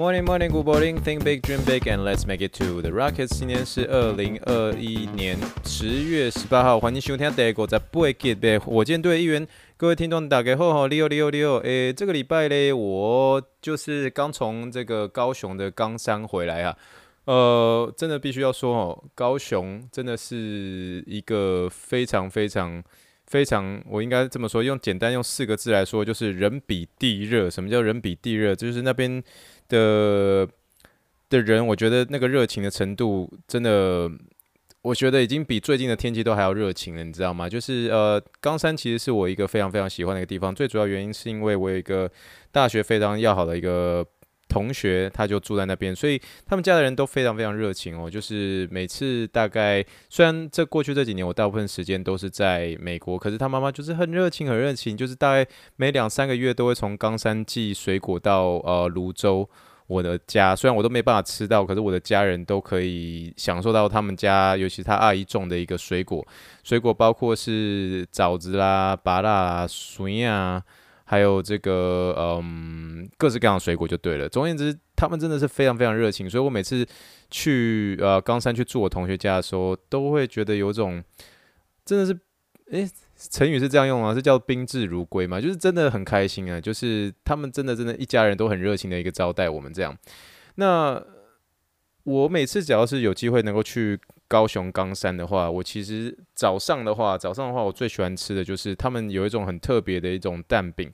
Morning, morning, good morning. Think big, dream big, and let's make it to the Rockets. 今天是二零二一年十月十八号，欢迎收听第五十八集的火箭队一员。各位听众大家好，你好，你好，你好。诶，这个礼拜嘞，我就是刚从这个高雄的冈山回来啊。呃，真的必须要说哦，高雄真的是一个非常非常非常，我应该这么说，用简单用四个字来说，就是人比地热。什么叫人比地热？就是那边。的的人，我觉得那个热情的程度，真的，我觉得已经比最近的天气都还要热情了，你知道吗？就是呃，冈山其实是我一个非常非常喜欢的一个地方，最主要原因是因为我有一个大学非常要好的一个同学，他就住在那边，所以他们家的人都非常非常热情哦。就是每次大概，虽然这过去这几年我大部分时间都是在美国，可是他妈妈就是很热情，很热情，就是大概每两三个月都会从冈山寄水果到呃泸州。我的家虽然我都没办法吃到，可是我的家人都可以享受到他们家，尤其他阿姨种的一个水果。水果包括是枣子啦、芭乐、水啊，还有这个嗯各式各样的水果就对了。总而言之，他们真的是非常非常热情，所以我每次去呃冈山去住我同学家的时候，都会觉得有种真的是诶。成语是这样用啊，是叫宾至如归嘛，就是真的很开心啊，就是他们真的真的一家人都很热情的一个招待我们这样。那我每次只要是有机会能够去高雄冈山的话，我其实早上的话，早上的话我最喜欢吃的就是他们有一种很特别的一种蛋饼。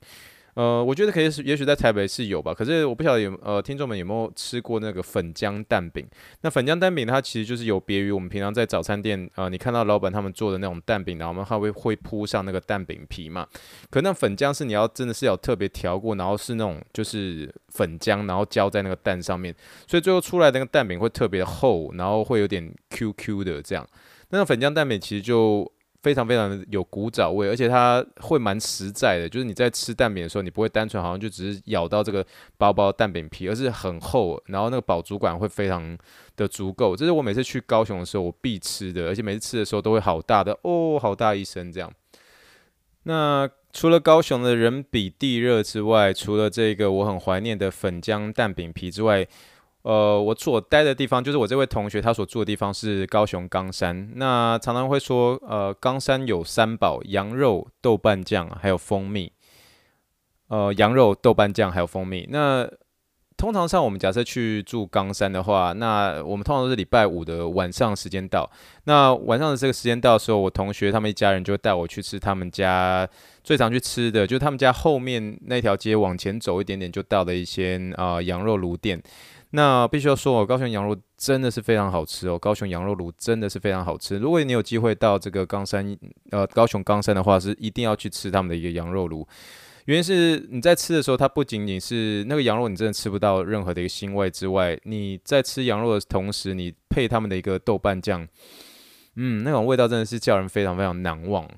呃，我觉得可以，也许在台北是有吧。可是我不晓得有呃，听众们有没有吃过那个粉浆蛋饼？那粉浆蛋饼它其实就是有别于我们平常在早餐店啊、你看到老板他们做的那种蛋饼，然后我们还会会铺上那个蛋饼皮嘛。可那粉浆是你要真的是要特别调过，然后是那种就是粉浆，然后浇在那个蛋上面，所以最后出来那个蛋饼会特别厚，然后会有点 QQ 的这样。那个粉浆蛋饼其实就。非常非常的有古早味，而且它会蛮实在的，就是你在吃蛋饼的时候，你不会单纯好像就只是咬到这个薄薄蛋饼皮，而是很厚，然后那个饱足感会非常的足够。这是我每次去高雄的时候我必吃的，而且每次吃的时候都会好大的哦，好大一声这样。那除了高雄的人比地热之外，除了这个我很怀念的粉浆蛋饼皮之外，呃，我所待的地方，就是我这位同学他所住的地方是高雄冈山。那常常会说，呃，冈山有三宝：羊肉、豆瓣酱，还有蜂蜜。呃，羊肉、豆瓣酱还有蜂蜜。那通常上我们假设去住冈山的话，那我们通常都是礼拜五的晚上时间到。那晚上的这个时间到的时候，我同学他们一家人就会带我去吃他们家最常去吃的，就是他们家后面那条街往前走一点点就到的一些啊、呃、羊肉炉店。那必须要说哦，高雄羊肉真的是非常好吃哦。高雄羊肉炉真的是非常好吃。如果你有机会到这个冈山，呃，高雄冈山的话，是一定要去吃他们的一个羊肉炉。原因是你在吃的时候，它不仅仅是那个羊肉，你真的吃不到任何的一个腥味之外，你在吃羊肉的同时，你配他们的一个豆瓣酱，嗯，那种味道真的是叫人非常非常难忘。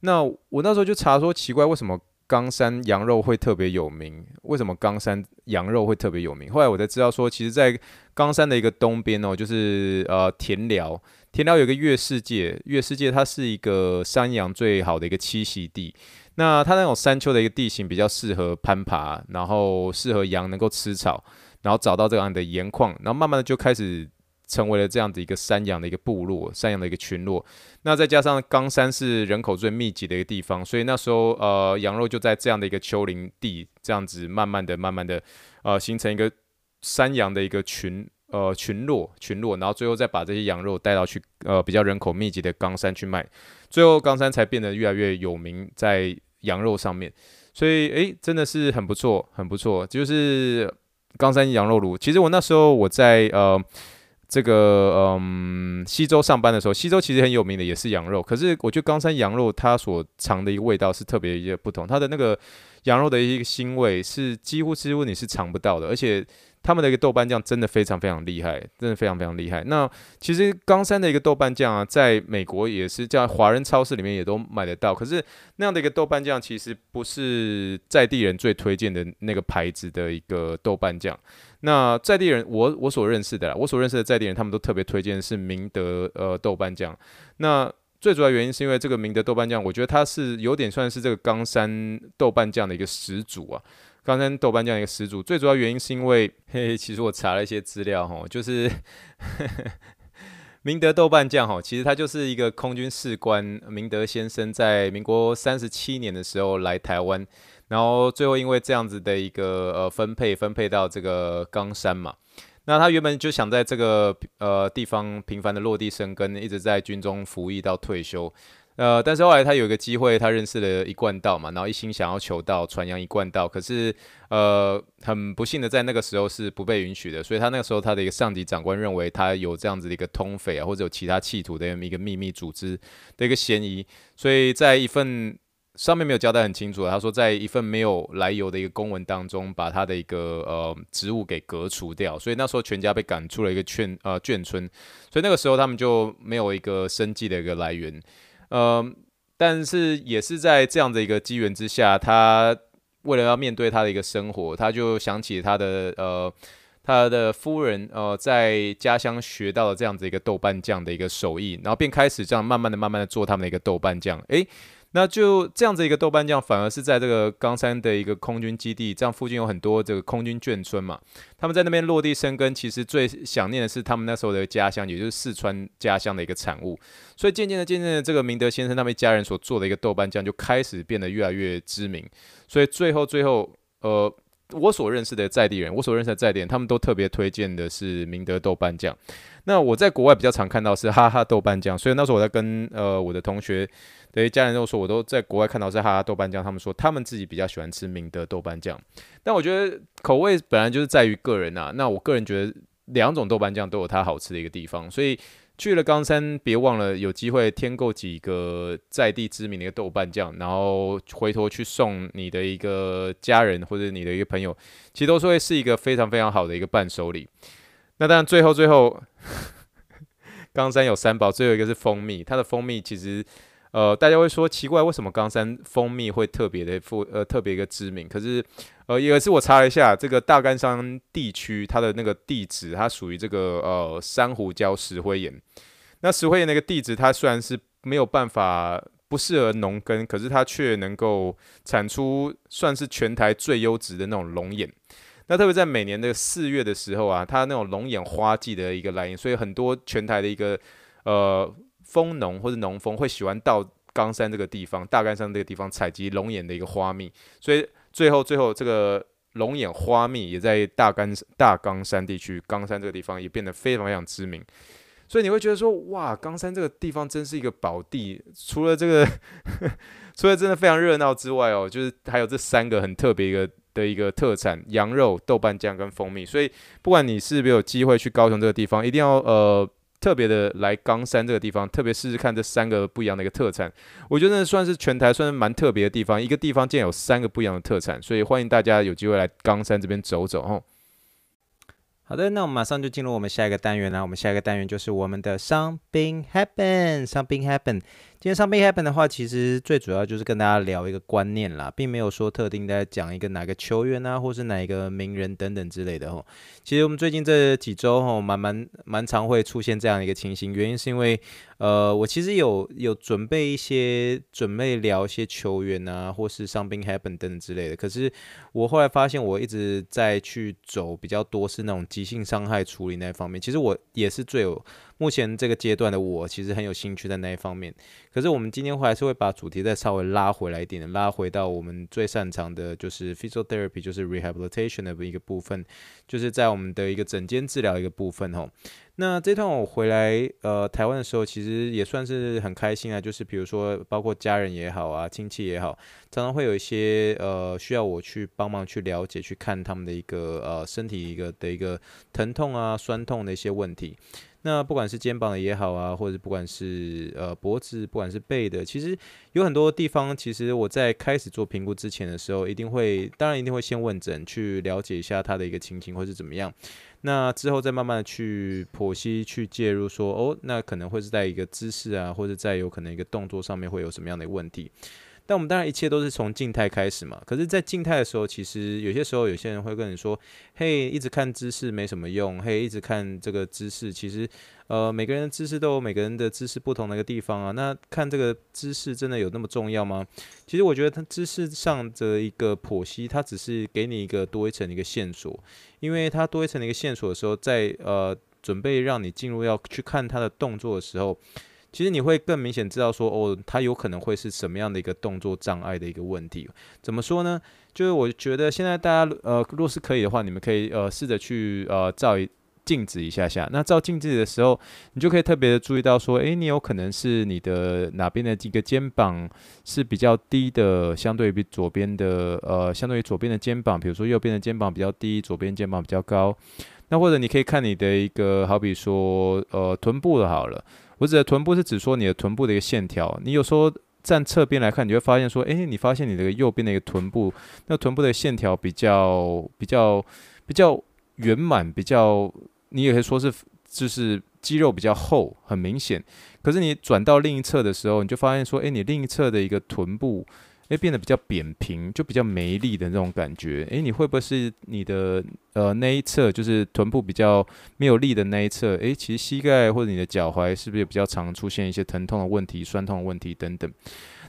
那我那时候就查说，奇怪为什么？冈山羊肉会特别有名，为什么冈山羊肉会特别有名？后来我才知道说，其实，在冈山的一个东边哦，就是呃田寮，田寮有个月世界，月世界它是一个山羊最好的一个栖息地。那它那种山丘的一个地形比较适合攀爬，然后适合羊能够吃草，然后找到这样的盐矿，然后慢慢的就开始。成为了这样的一个山羊的一个部落，山羊的一个群落。那再加上冈山是人口最密集的一个地方，所以那时候呃羊肉就在这样的一个丘陵地，这样子慢慢的、慢慢的呃形成一个山羊的一个群呃群落群落，然后最后再把这些羊肉带到去呃比较人口密集的冈山去卖，最后冈山才变得越来越有名在羊肉上面。所以诶，真的是很不错，很不错。就是冈山羊肉炉，其实我那时候我在呃。这个嗯，西周上班的时候，西周其实很有名的也是羊肉。可是我觉得冈山羊肉它所尝的一个味道是特别一些不同，它的那个羊肉的一个腥味是几乎几乎你是尝不到的，而且他们的一个豆瓣酱真的非常非常厉害，真的非常非常厉害。那其实冈山的一个豆瓣酱啊，在美国也是在华人超市里面也都买得到。可是那样的一个豆瓣酱，其实不是在地人最推荐的那个牌子的一个豆瓣酱。那在地人，我我所认识的啦，我所认识的在地人，他们都特别推荐是明德呃豆瓣酱。那最主要原因是因为这个明德豆瓣酱，我觉得它是有点算是这个冈山豆瓣酱的一个始祖啊。冈山豆瓣酱一个始祖，最主要原因是因为，嘿，嘿，其实我查了一些资料哈，就是 明德豆瓣酱哈，其实它就是一个空军士官明德先生在民国三十七年的时候来台湾，然后最后因为这样子的一个呃分配，分配到这个冈山嘛。那他原本就想在这个呃地方频繁的落地生根，一直在军中服役到退休。呃，但是后来他有一个机会，他认识了一贯道嘛，然后一心想要求道，传扬一贯道。可是呃，很不幸的在那个时候是不被允许的，所以他那个时候他的一个上级长官认为他有这样子的一个通匪啊，或者有其他企图的一个秘密组织的一个嫌疑，所以在一份。上面没有交代很清楚，他说在一份没有来由的一个公文当中，把他的一个呃职务给革除掉，所以那时候全家被赶出了一个圈呃眷村，所以那个时候他们就没有一个生计的一个来源，呃，但是也是在这样的一个机缘之下，他为了要面对他的一个生活，他就想起他的呃他的夫人呃在家乡学到了这样子一个豆瓣酱的一个手艺，然后便开始这样慢慢的慢慢的做他们的一个豆瓣酱，诶。那就这样子一个豆瓣酱，反而是在这个冈山的一个空军基地，这样附近有很多这个空军眷村嘛，他们在那边落地生根，其实最想念的是他们那时候的家乡，也就是四川家乡的一个产物。所以渐渐的、渐渐的，这个明德先生他们一家人所做的一个豆瓣酱，就开始变得越来越知名。所以最后，最后，呃，我所认识的在地人，我所认识的在地人，他们都特别推荐的是明德豆瓣酱。那我在国外比较常看到是哈哈豆瓣酱，所以那时候我在跟呃我的同学。对家人都说，我都在国外看到是哈哈豆瓣酱，他们说他们自己比较喜欢吃明德豆瓣酱，但我觉得口味本来就是在于个人呐。那我个人觉得两种豆瓣酱都有它好吃的一个地方，所以去了冈山，别忘了有机会添购几个在地知名的一个豆瓣酱，然后回头去送你的一个家人或者你的一个朋友，其实都是会是一个非常非常好的一个伴手礼。那当然最后最后，冈山有三宝，最后一个是蜂蜜，它的蜂蜜其实。呃，大家会说奇怪，为什么冈山蜂蜜会特别的富呃特别一个知名？可是，呃，有一次我查了一下，这个大冈山地区它的那个地质，它属于这个呃珊瑚礁石灰岩。那石灰岩那个地质，它虽然是没有办法不适合农耕，可是它却能够产出算是全台最优质的那种龙眼。那特别在每年的四月的时候啊，它那种龙眼花季的一个来临，所以很多全台的一个呃。蜂农或者农蜂会喜欢到冈山这个地方，大冈山这个地方采集龙眼的一个花蜜，所以最后最后这个龙眼花蜜也在大冈大冈山地区，冈山这个地方也变得非常非常知名。所以你会觉得说，哇，冈山这个地方真是一个宝地。除了这个，除了真的非常热闹之外哦，就是还有这三个很特别一个的一个特产：羊肉、豆瓣酱跟蜂蜜。所以不管你是不是有机会去高雄这个地方，一定要呃。特别的来冈山这个地方，特别试试看这三个不一样的一个特产，我觉得算是全台算是蛮特别的地方。一个地方竟然有三个不一样的特产，所以欢迎大家有机会来冈山这边走走哦。好的，那我们马上就进入我们下一个单元啦。我们下一个单元就是我们的 Something Happen，Something Happen。今天 Something Happen 的话，其实最主要就是跟大家聊一个观念啦，并没有说特定在讲一个哪个球员啊，或是哪一个名人等等之类的吼。其实我们最近这几周吼，蛮蛮蛮常会出现这样一个情形，原因是因为。呃，我其实有有准备一些，准备聊一些球员啊，或是 something happen 等等之类的。可是我后来发现，我一直在去走比较多是那种急性伤害处理那一方面。其实我也是最有目前这个阶段的我，其实很有兴趣在那一方面。可是我们今天还是会把主题再稍微拉回来一点，拉回到我们最擅长的，就是 physiotherapy，就是 rehabilitation 的一个部分，就是在我们的一个诊间治疗一个部分吼。那这趟我回来，呃，台湾的时候，其实也算是很开心啊。就是比如说，包括家人也好啊，亲戚也好，常常会有一些呃需要我去帮忙去了解、去看他们的一个呃身体一个的一个疼痛啊、酸痛的一些问题。那不管是肩膀的也好啊，或者不管是呃脖子，不管是背的，其实有很多地方，其实我在开始做评估之前的时候，一定会，当然一定会先问诊，去了解一下他的一个情形或是怎么样。那之后再慢慢的去剖析、去介入，说哦，那可能会是在一个姿势啊，或者在有可能一个动作上面会有什么样的问题。但我们当然一切都是从静态开始嘛。可是，在静态的时候，其实有些时候有些人会跟你说：“嘿，一直看姿势没什么用。嘿，一直看这个姿势，其实，呃，每个人的姿势都有每个人的姿势不同的一个地方啊。那看这个姿势真的有那么重要吗？其实我觉得，它姿势上的一个剖析，它只是给你一个多一层的一个线索。因为它多一层的一个线索的时候，在呃准备让你进入要去看它的动作的时候。其实你会更明显知道说，哦，他有可能会是什么样的一个动作障碍的一个问题。怎么说呢？就是我觉得现在大家，呃，若是可以的话，你们可以呃试着去呃照一镜子一下下。那照镜子的时候，你就可以特别的注意到说，诶，你有可能是你的哪边的几个肩膀是比较低的，相对于左边的，呃，相对于左边的肩膀，比如说右边的肩膀比较低，左边肩膀比较高。那或者你可以看你的一个，好比说，呃，臀部的好了。我指的臀部是指说你的臀部的一个线条，你有时候站侧边来看，你会发现说，哎，你发现你的右边的一个臀部，那臀部的线条比较比较比较圆满，比较你也可以说是就是肌肉比较厚，很明显。可是你转到另一侧的时候，你就发现说，哎，你另一侧的一个臀部。诶，变得比较扁平，就比较没力的那种感觉。诶，你会不会是你的呃那一侧，就是臀部比较没有力的那一侧？诶，其实膝盖或者你的脚踝是不是也比较常出现一些疼痛的问题、酸痛的问题等等？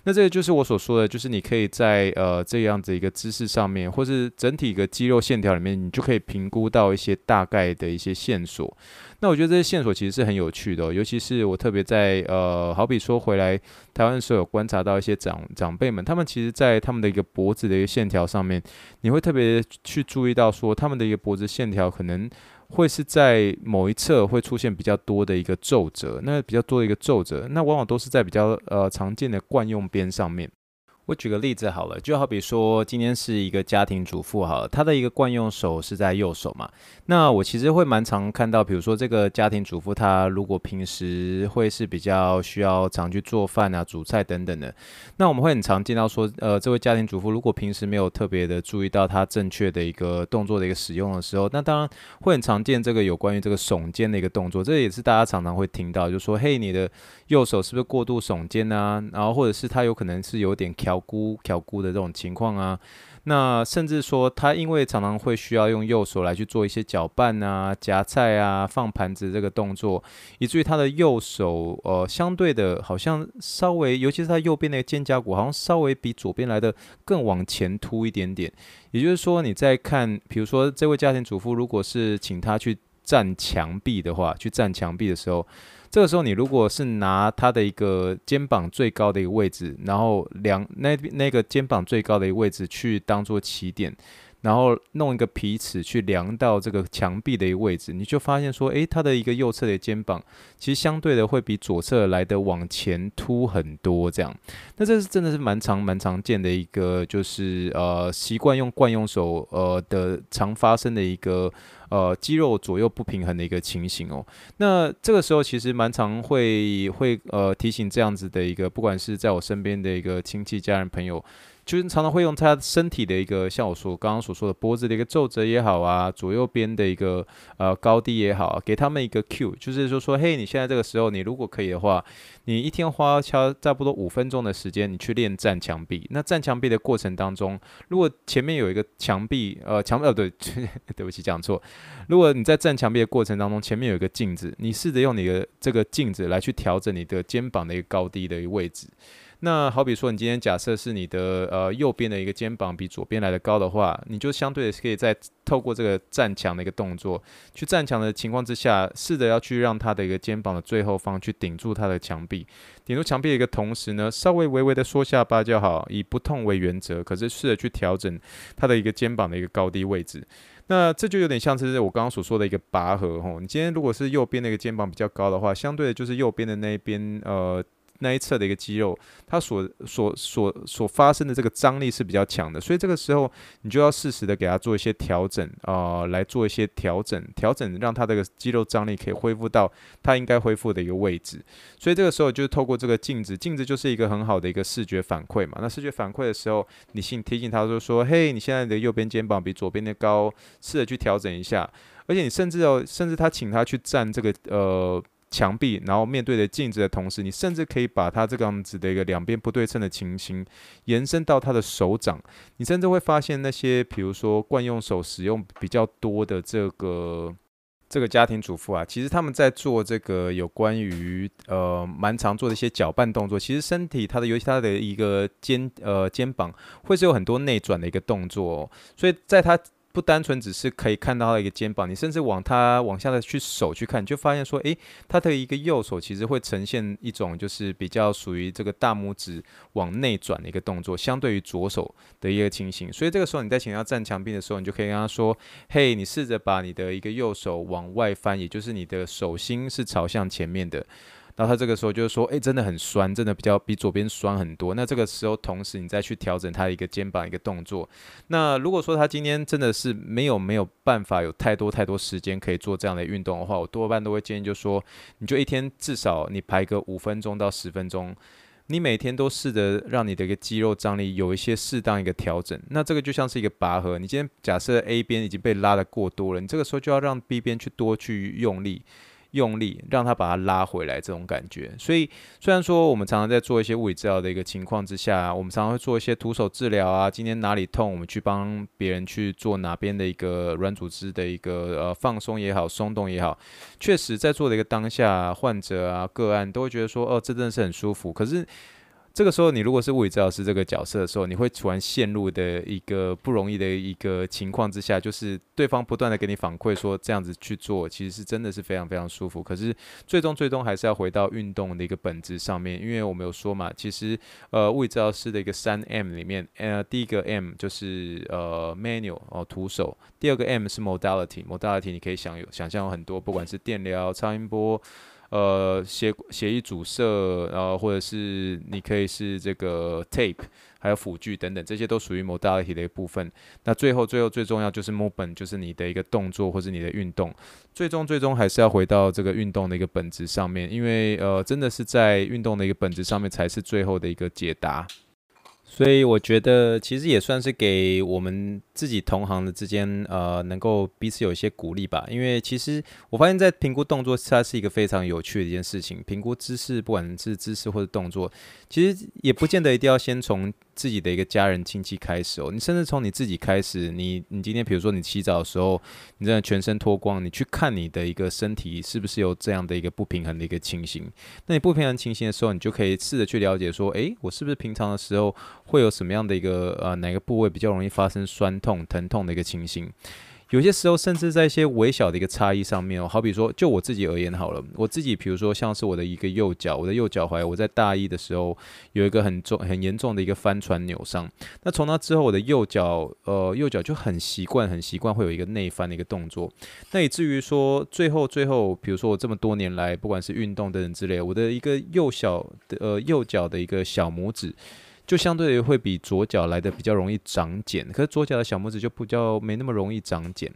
那这个就是我所说的，就是你可以在呃这样子一个姿势上面，或是整体一个肌肉线条里面，你就可以评估到一些大概的一些线索。那我觉得这些线索其实是很有趣的，尤其是我特别在呃，好比说回来台湾的时候，有观察到一些长长辈们，他们其实在他们的一个脖子的一个线条上面，你会特别去注意到说，他们的一个脖子线条可能会是在某一侧会出现比较多的一个皱褶，那比较多的一个皱褶，那往往都是在比较呃常见的惯用边上面。我举个例子好了，就好比说今天是一个家庭主妇好了，她的一个惯用手是在右手嘛。那我其实会蛮常看到，比如说这个家庭主妇，她如果平时会是比较需要常去做饭啊、煮菜等等的，那我们会很常见到说，呃，这位家庭主妇如果平时没有特别的注意到她正确的一个动作的一个使用的时候，那当然会很常见这个有关于这个耸肩的一个动作，这也是大家常常会听到，就说嘿，你的右手是不是过度耸肩啊？然后或者是他有可能是有点翘。箍挑箍的这种情况啊，那甚至说他因为常常会需要用右手来去做一些搅拌啊、夹菜啊、放盘子这个动作，以至于他的右手呃相对的好像稍微，尤其是他右边的肩胛骨好像稍微比左边来的更往前凸一点点。也就是说你在看，比如说这位家庭主妇如果是请他去站墙壁的话，去站墙壁的时候。这个时候，你如果是拿他的一个肩膀最高的一个位置，然后两那那个肩膀最高的一个位置去当做起点，然后弄一个皮尺去量到这个墙壁的一个位置，你就发现说，诶，他的一个右侧的肩膀其实相对的会比左侧来的往前凸很多，这样。那这是真的是蛮常蛮常见的一个，就是呃习惯用惯用手呃的常发生的一个。呃，肌肉左右不平衡的一个情形哦。那这个时候其实蛮常会会呃提醒这样子的一个，不管是在我身边的一个亲戚、家人、朋友。就是常常会用他身体的一个，像我说刚刚所说的脖子的一个皱褶也好啊，左右边的一个呃高低也好，给他们一个 Q，就是说说，嘿，你现在这个时候，你如果可以的话，你一天花差差不多五分钟的时间，你去练站墙壁。那站墙壁的过程当中，如果前面有一个墙壁，呃，墙呃，对，对不起，讲错。如果你在站墙壁的过程当中，前面有一个镜子，你试着用你的这个镜子来去调整你的肩膀的一个高低的一个位置。那好比说，你今天假设是你的呃右边的一个肩膀比左边来的高的话，你就相对的可以在透过这个站墙的一个动作，去站墙的情况之下，试着要去让他的一个肩膀的最后方去顶住他的墙壁，顶住墙壁的一个同时呢，稍微微微的缩下巴就好，以不痛为原则，可是试着去调整他的一个肩膀的一个高低位置。那这就有点像是我刚刚所说的一个拔河吼，你今天如果是右边的一个肩膀比较高的话，相对的就是右边的那一边呃。那一侧的一个肌肉，它所所所所发生的这个张力是比较强的，所以这个时候你就要适时的给它做一些调整啊、呃，来做一些调整，调整让它这个肌肉张力可以恢复到它应该恢复的一个位置。所以这个时候就是透过这个镜子，镜子就是一个很好的一个视觉反馈嘛。那视觉反馈的时候，你先提醒他就说：“嘿，你现在的右边肩膀比左边的高，试着去调整一下。”而且你甚至哦，甚至他请他去站这个呃。墙壁，然后面对着镜子的同时，你甚至可以把他这个样子的一个两边不对称的情形延伸到他的手掌。你甚至会发现那些，比如说惯用手使用比较多的这个这个家庭主妇啊，其实他们在做这个有关于呃蛮常做的一些搅拌动作。其实身体它的，尤其它的一个肩呃肩膀，会是有很多内转的一个动作哦。所以在他。不单纯只是可以看到他的一个肩膀，你甚至往他往下的去手去看，你就发现说，诶，他的一个右手其实会呈现一种就是比较属于这个大拇指往内转的一个动作，相对于左手的一个情形。所以这个时候你在请他站墙壁的时候，你就可以跟他说，嘿，你试着把你的一个右手往外翻，也就是你的手心是朝向前面的。然后他这个时候就是说，哎，真的很酸，真的比较比左边酸很多。那这个时候，同时你再去调整他的一个肩膀一个动作。那如果说他今天真的是没有没有办法有太多太多时间可以做这样的运动的话，我多半都会建议就说，你就一天至少你排个五分钟到十分钟，你每天都试着让你的一个肌肉张力有一些适当一个调整。那这个就像是一个拔河，你今天假设 A 边已经被拉得过多了，你这个时候就要让 B 边去多去用力。用力让他把它拉回来，这种感觉。所以虽然说我们常常在做一些物理治疗的一个情况之下，我们常常会做一些徒手治疗啊。今天哪里痛，我们去帮别人去做哪边的一个软组织的一个呃放松也好，松动也好。确实在做的一个当下，患者啊个案都会觉得说，哦，这真的是很舒服。可是。这个时候，你如果是物理治疗师这个角色的时候，你会突然陷入的一个不容易的一个情况之下，就是对方不断的给你反馈说这样子去做，其实是真的是非常非常舒服。可是最终最终还是要回到运动的一个本质上面，因为我们有说嘛，其实呃物理治疗师的一个三 M 里面，呃第一个 M 就是呃 manual 哦徒手，第二个 M 是 modality，modality 你可以想有想象有很多，不管是电疗、超音波。呃，血血液阻塞，然后或者是你可以是这个 tape，还有辅具等等，这些都属于 modality 的一部分。那最后最后最重要就是 movement，就是你的一个动作或是你的运动。最终最终还是要回到这个运动的一个本质上面，因为呃，真的是在运动的一个本质上面才是最后的一个解答。所以我觉得其实也算是给我们自己同行的之间，呃，能够彼此有一些鼓励吧。因为其实我发现，在评估动作，它是一个非常有趣的一件事情。评估姿势，不管是姿势或者动作，其实也不见得一定要先从自己的一个家人亲戚开始哦。你甚至从你自己开始，你你今天比如说你洗澡的时候，你真的全身脱光，你去看你的一个身体是不是有这样的一个不平衡的一个情形。那你不平衡情形的时候，你就可以试着去了解说，诶，我是不是平常的时候。会有什么样的一个呃哪个部位比较容易发生酸痛、疼痛的一个情形？有些时候甚至在一些微小的一个差异上面哦，好比说就我自己而言好了，我自己比如说像是我的一个右脚，我的右脚踝，我在大一的时候有一个很重、很严重的一个翻船扭伤。那从那之后，我的右脚呃右脚就很习惯、很习惯会有一个内翻的一个动作。那以至于说最后最后，比如说我这么多年来，不管是运动等等之类，我的一个右小的呃右脚的一个小拇指。就相对于会比左脚来的比较容易长茧，可是左脚的小拇指就比较没那么容易长茧。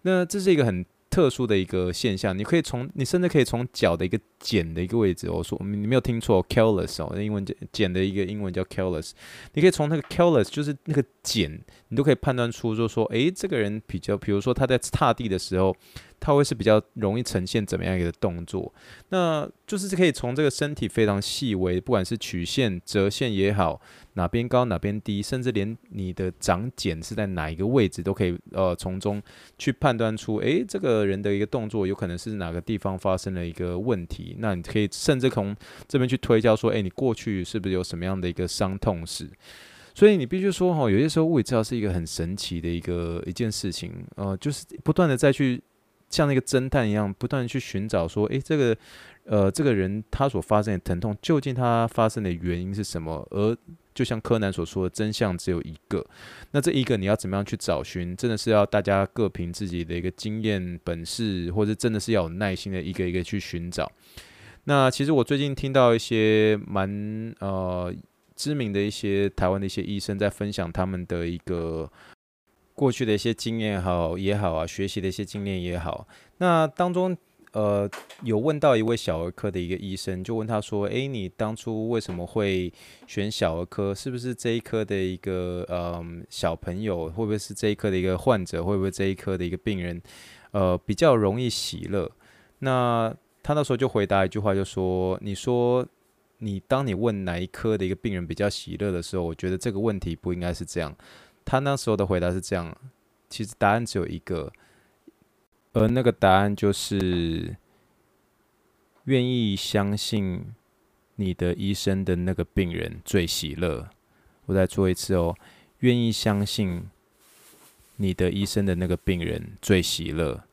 那这是一个很特殊的一个现象，你可以从你甚至可以从脚的一个茧的一个位置，我说你没有听错，callus 哦，英文茧的一个英文叫 callus，你可以从那个 callus 就是那个茧，你都可以判断出，就说诶，这个人比较，比如说他在踏地的时候。它会是比较容易呈现怎么样一个动作？那就是可以从这个身体非常细微，不管是曲线、折线也好，哪边高哪边低，甚至连你的长茧是在哪一个位置，都可以呃从中去判断出，诶，这个人的一个动作有可能是哪个地方发生了一个问题。那你可以甚至从这边去推敲说，诶，你过去是不是有什么样的一个伤痛史？所以你必须说哈，有些时候物理治疗是一个很神奇的一个一件事情，呃，就是不断的再去。像那个侦探一样，不断去寻找说，诶，这个，呃，这个人他所发生的疼痛，究竟他发生的原因是什么？而就像柯南所说的，真相只有一个。那这一个你要怎么样去找寻？真的是要大家各凭自己的一个经验本事，或者真的是要有耐心的一个一个去寻找。那其实我最近听到一些蛮呃知名的一些台湾的一些医生在分享他们的一个过去的一些经验也好也好啊，学习的一些经验也好，那当中。呃，有问到一位小儿科的一个医生，就问他说：“诶，你当初为什么会选小儿科？是不是这一科的一个呃小朋友，会不会是这一科的一个患者，会不会这一科的一个病人，呃，比较容易喜乐？”那他那时候就回答一句话，就说：“你说你当你问哪一科的一个病人比较喜乐的时候，我觉得这个问题不应该是这样。”他那时候的回答是这样，其实答案只有一个。而那个答案就是，愿意相信你的医生的那个病人最喜乐。我再做一次哦，愿意相信你的医生的那个病人最喜乐。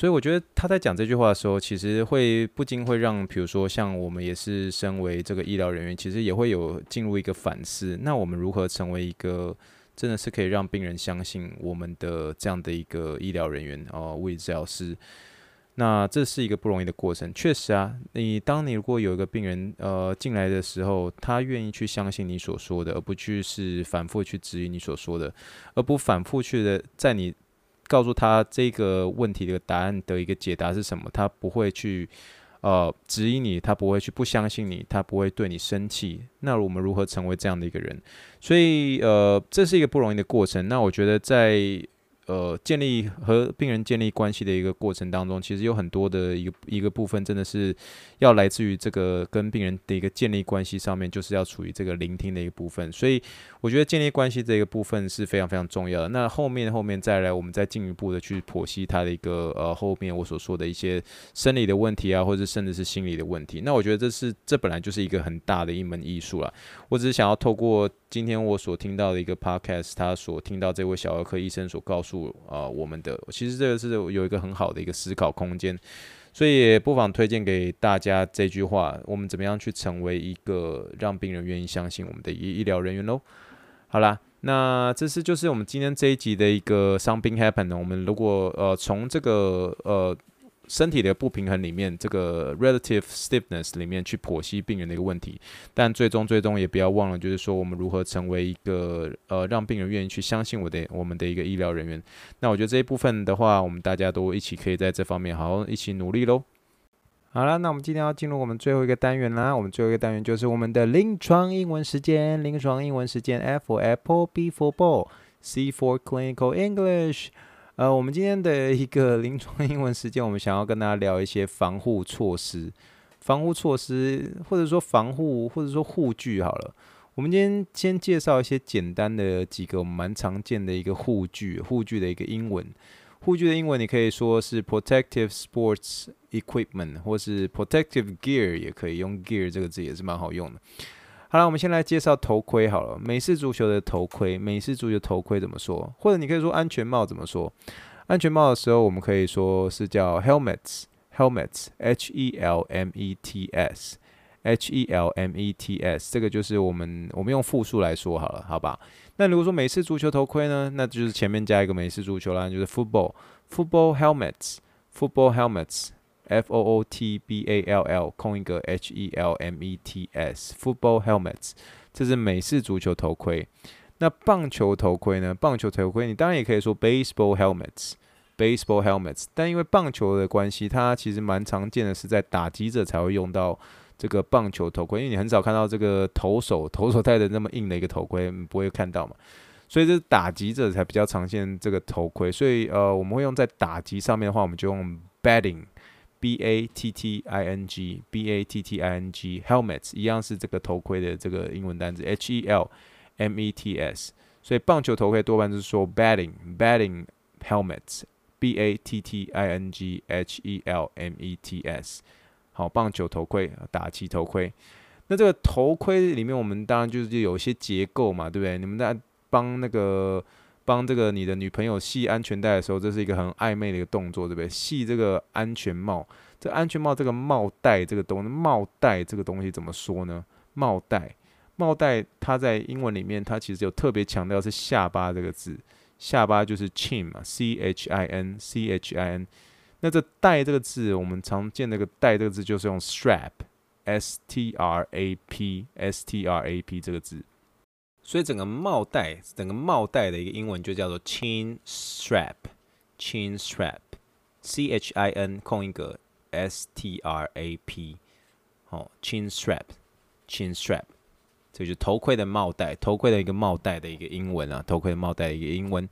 所以我觉得他在讲这句话的时候，其实会不禁会让，比如说像我们也是身为这个医疗人员，其实也会有进入一个反思。那我们如何成为一个？真的是可以让病人相信我们的这样的一个医疗人员哦，物理治疗师。那这是一个不容易的过程，确实啊。你当你如果有一个病人呃进来的时候，他愿意去相信你所说的，而不去是反复去质疑你所说的，而不反复去的在你告诉他这个问题的答案的一个解答是什么，他不会去。呃，质疑你，他不会去不相信你，他不会对你生气。那我们如何成为这样的一个人？所以，呃，这是一个不容易的过程。那我觉得在。呃，建立和病人建立关系的一个过程当中，其实有很多的一个一个部分，真的是要来自于这个跟病人的一个建立关系上面，就是要处于这个聆听的一个部分。所以，我觉得建立关系这个部分是非常非常重要的。那后面后面再来，我们再进一步的去剖析他的一个呃后面我所说的一些生理的问题啊，或者甚至是心理的问题。那我觉得这是这本来就是一个很大的一门艺术了。我只是想要透过今天我所听到的一个 podcast，他所听到这位小儿科医生所告诉。啊、呃，我们的其实这个是有一个很好的一个思考空间，所以也不妨推荐给大家这句话：我们怎么样去成为一个让病人愿意相信我们的医医疗人员喽？好啦，那这是就是我们今天这一集的一个伤病 happen 呢。我们如果呃从这个呃。身体的不平衡里面，这个 relative stiffness 里面去剖析病人的一个问题，但最终最终也不要忘了，就是说我们如何成为一个呃让病人愿意去相信我的我们的一个医疗人员。那我觉得这一部分的话，我们大家都一起可以在这方面好好一起努力喽。好了，那我们今天要进入我们最后一个单元啦。我们最后一个单元就是我们的临床英文时间。临床英文时间，F for Apple，B for Ball，C for Clinical English。呃，我们今天的一个 临床英文时间，我们想要跟大家聊一些防护措施、防护措施，或者说防护，或者说护具好了。我们今天先介绍一些简单的几个蛮常见的一个护具，护具的一个英文。护具的英文你可以说是 protective sports equipment，或是 protective gear，也可以用 gear 这个字也是蛮好用的。好了，我们先来介绍头盔好了。美式足球的头盔，美式足球头盔怎么说？或者你可以说安全帽怎么说？安全帽的时候，我们可以说是叫 helmets，helmets，h e l m e t s，h e l m e t s，这个就是我们我们用复数来说好了，好吧？那如果说美式足球头盔呢，那就是前面加一个美式足球啦，就是 football，football helmets，football helmets。F O O T B A L L 空一个 H E L M E T S，football helmets，这是美式足球头盔。那棒球头盔呢？棒球头盔你当然也可以说 baseball helmets，baseball helmets。但因为棒球的关系，它其实蛮常见的，是在打击者才会用到这个棒球头盔，因为你很少看到这个投手投手戴的那么硬的一个头盔，你不会看到嘛。所以这是打击者才比较常见这个头盔。所以呃，我们会用在打击上面的话，我们就用 batting。B A T T I N G B A T T I N G helmets 一样是这个头盔的这个英文单词 H E L M E T S，所以棒球头盔多半是说 batting batting helmets B A T T I N G H E L M E T S，好，棒球头盔打击头盔。那这个头盔里面，我们当然就是有一些结构嘛，对不对？你们在帮那个。帮这个你的女朋友系安全带的时候，这是一个很暧昧的一个动作，对不对？系这个安全帽，这安全帽这个帽带这个东，帽带这个东西怎么说呢？帽带，帽带，它在英文里面，它其实有特别强调是下巴这个字，下巴就是 chin 嘛，C H I N C H I N。那这带这个字，我们常见那个带这个字就是用 strap，s t r a p，s t r a p 这个字。所以整个帽带，整个帽带的一个英文就叫做 chin strap，chin strap，c h i n 空一个 s t r a p，哦，chin strap，chin strap，这就是头盔的帽带，头盔的一个帽带的一个英文啊，头盔的帽带的一个英文。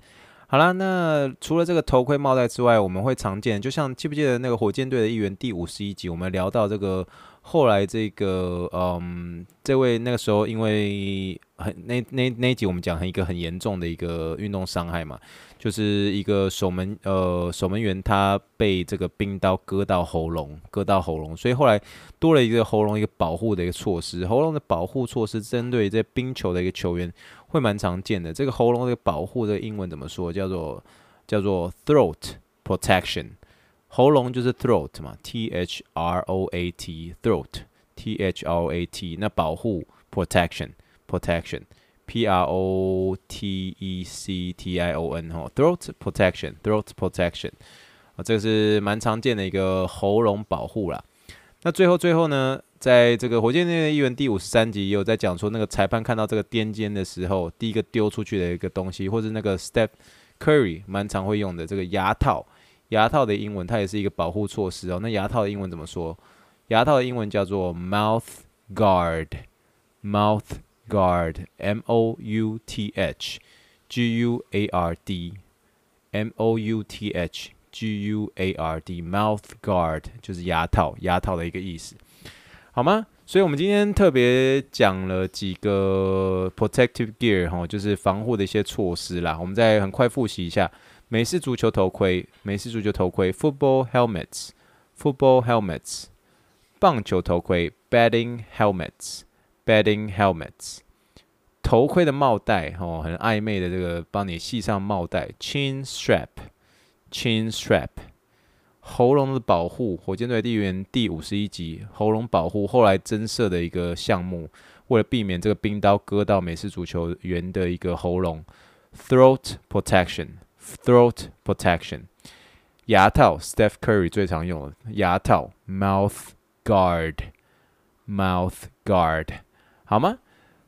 好啦，那除了这个头盔帽带之外，我们会常见，就像记不记得那个火箭队的一员第五十一集，我们聊到这个。后来这个嗯，这位那个时候因为很那那那一集我们讲很一个很严重的一个运动伤害嘛，就是一个守门呃守门员他被这个冰刀割到喉咙，割到喉咙，所以后来多了一个喉咙一个保护的一个措施。喉咙的保护措施针对这冰球的一个球员会蛮常见的。这个喉咙的保护的英文怎么说？叫做叫做 throat protection。喉咙就是 throat 嘛，T H R O A T，throat，T H R O A T，那保护 protection，protection，P R O T E C T I O N 哈，throat protection，throat protection，啊，这个是蛮常见的一个喉咙保护啦。那最后最后呢，在这个火箭队的一员第五十三集也有在讲说，那个裁判看到这个颠肩的时候，第一个丢出去的一个东西，或者那个 Step Curry 蛮常会用的这个牙套。牙套的英文，它也是一个保护措施哦。那牙套的英文怎么说？牙套的英文叫做 mouth guard，mouth guard，m o u t h g u a r d，m o u t h g u a r d，mouth guard 就是牙套，牙套的一个意思，好吗？所以我们今天特别讲了几个 protective gear 哈，就是防护的一些措施啦。我们再很快复习一下。美式足球头盔，美式足球头盔，football helmets，football helmets，棒球头盔，batting helmets，batting helmets，头盔的帽带，哦，很暧昧的这个，帮你系上帽带，chin strap，chin strap，喉咙的保护，火箭队队员第五十一集，喉咙保护，后来增设的一个项目，为了避免这个冰刀割到美式足球员的一个喉咙，throat protection。Throat protection，牙套，Steph Curry 最常用的牙套，mouth guard，mouth guard，好吗？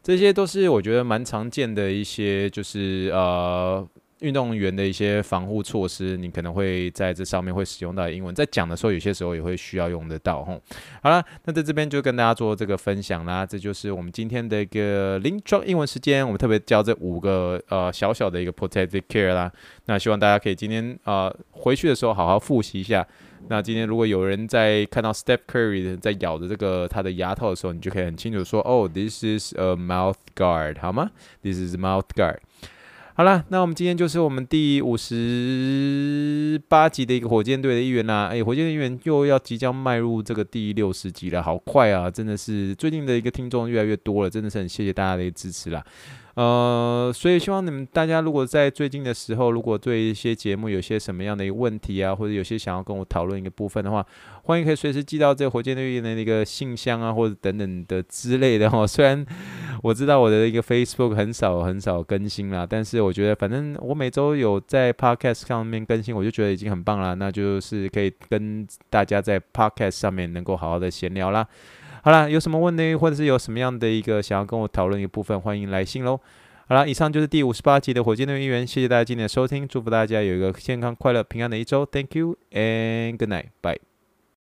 这些都是我觉得蛮常见的一些，就是呃。运动员的一些防护措施，你可能会在这上面会使用到英文，在讲的时候，有些时候也会需要用得到。吼，好了，那在这边就跟大家做这个分享啦。这就是我们今天的一个零装英文时间，我们特别教这五个呃小小的一个 protective care 啦。那希望大家可以今天呃回去的时候好好复习一下。那今天如果有人在看到 Step Curry 在咬着这个他的牙套的时候，你就可以很清楚说，哦，this is a mouth guard，好吗？This is a mouth guard。好啦，那我们今天就是我们第五十八集的一个火箭队的一员啦。哎，火箭队员又要即将迈入这个第六十集了，好快啊！真的是最近的一个听众越来越多了，真的是很谢谢大家的支持啦。呃，所以希望你们大家如果在最近的时候，如果对一些节目有些什么样的一个问题啊，或者有些想要跟我讨论一个部分的话，欢迎可以随时寄到这个火箭队的那个信箱啊，或者等等的之类的哈。虽然我知道我的一个 Facebook 很少很少更新啦，但是我觉得反正我每周有在 Podcast 上面更新，我就觉得已经很棒了。那就是可以跟大家在 Podcast 上面能够好好的闲聊啦。好了，有什么问题，或者是有什么样的一个想要跟我讨论一部分，欢迎来信喽。好了，以上就是第五十八集的火箭队一员，谢谢大家今天的收听，祝福大家有一个健康、快乐、平安的一周。Thank you and good night, bye.